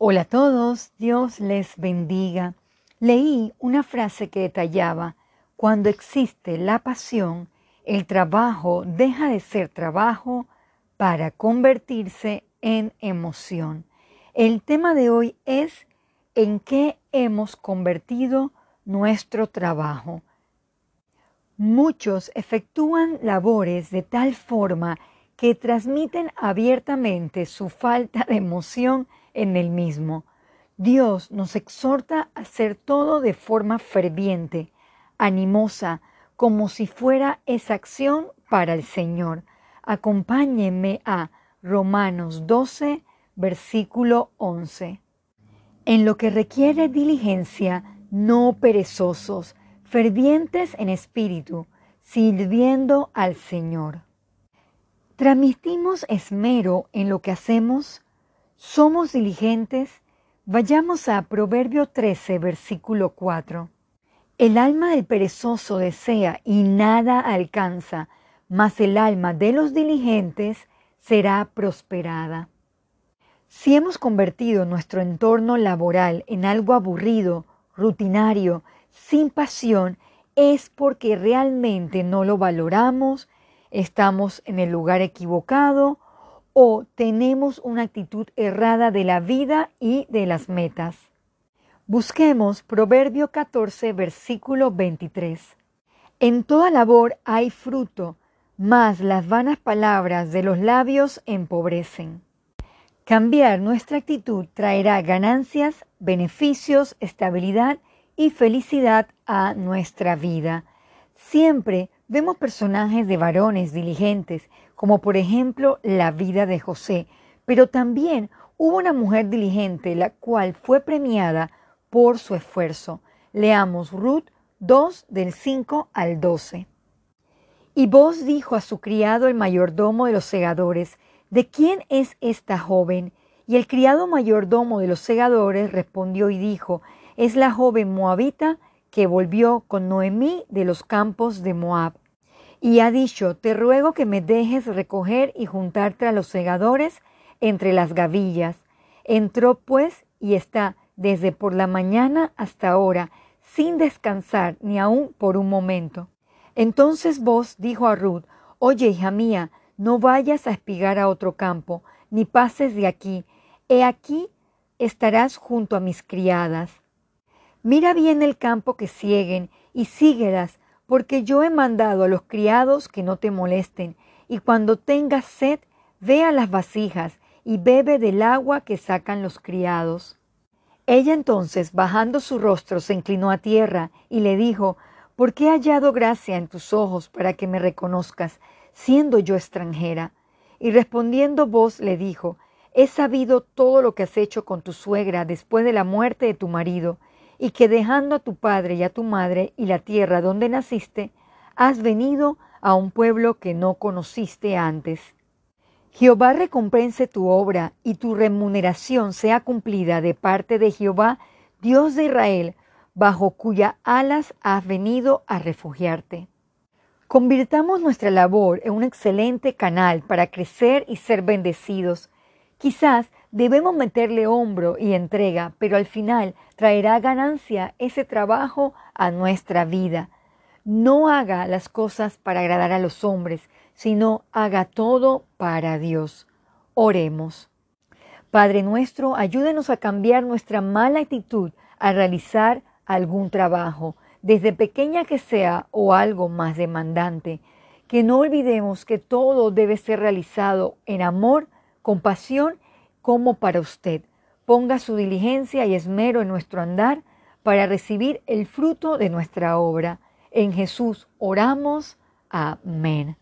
Hola a todos, Dios les bendiga. Leí una frase que detallaba, cuando existe la pasión, el trabajo deja de ser trabajo para convertirse en emoción. El tema de hoy es en qué hemos convertido nuestro trabajo. Muchos efectúan labores de tal forma que transmiten abiertamente su falta de emoción en el mismo. Dios nos exhorta a hacer todo de forma ferviente, animosa, como si fuera esa acción para el Señor. Acompáñenme a Romanos 12, versículo 11. En lo que requiere diligencia, no perezosos, fervientes en espíritu, sirviendo al Señor. ¿Transmitimos esmero en lo que hacemos? ¿Somos diligentes? Vayamos a Proverbio 13, versículo 4. El alma del perezoso desea y nada alcanza, mas el alma de los diligentes será prosperada. Si hemos convertido nuestro entorno laboral en algo aburrido, rutinario, sin pasión, es porque realmente no lo valoramos, estamos en el lugar equivocado o tenemos una actitud errada de la vida y de las metas. Busquemos Proverbio 14, versículo 23. En toda labor hay fruto, mas las vanas palabras de los labios empobrecen. Cambiar nuestra actitud traerá ganancias, beneficios, estabilidad y felicidad a nuestra vida. Siempre vemos personajes de varones diligentes como por ejemplo la vida de José, pero también hubo una mujer diligente, la cual fue premiada por su esfuerzo. Leamos Ruth 2 del 5 al 12. Y vos dijo a su criado el mayordomo de los segadores, ¿de quién es esta joven? Y el criado mayordomo de los segadores respondió y dijo, es la joven moabita que volvió con Noemí de los campos de Moab y ha dicho, te ruego que me dejes recoger y juntarte a los segadores entre las gavillas. Entró pues y está desde por la mañana hasta ahora, sin descansar ni aun por un momento. Entonces vos dijo a Ruth, Oye, hija mía, no vayas a espigar a otro campo, ni pases de aquí. He aquí estarás junto a mis criadas. Mira bien el campo que cieguen y síguelas, porque yo he mandado a los criados que no te molesten, y cuando tengas sed, ve a las vasijas y bebe del agua que sacan los criados. Ella entonces, bajando su rostro, se inclinó a tierra y le dijo, ¿por qué he hallado gracia en tus ojos para que me reconozcas, siendo yo extranjera? Y respondiendo vos le dijo, He sabido todo lo que has hecho con tu suegra después de la muerte de tu marido, y que dejando a tu padre y a tu madre y la tierra donde naciste, has venido a un pueblo que no conociste antes. Jehová recompense tu obra y tu remuneración sea cumplida de parte de Jehová, Dios de Israel, bajo cuya alas has venido a refugiarte. Convirtamos nuestra labor en un excelente canal para crecer y ser bendecidos. Quizás Debemos meterle hombro y entrega, pero al final traerá ganancia ese trabajo a nuestra vida. No haga las cosas para agradar a los hombres, sino haga todo para Dios. Oremos. Padre nuestro, ayúdenos a cambiar nuestra mala actitud al realizar algún trabajo, desde pequeña que sea o algo más demandante. Que no olvidemos que todo debe ser realizado en amor, compasión como para usted. Ponga su diligencia y esmero en nuestro andar para recibir el fruto de nuestra obra. En Jesús oramos. Amén.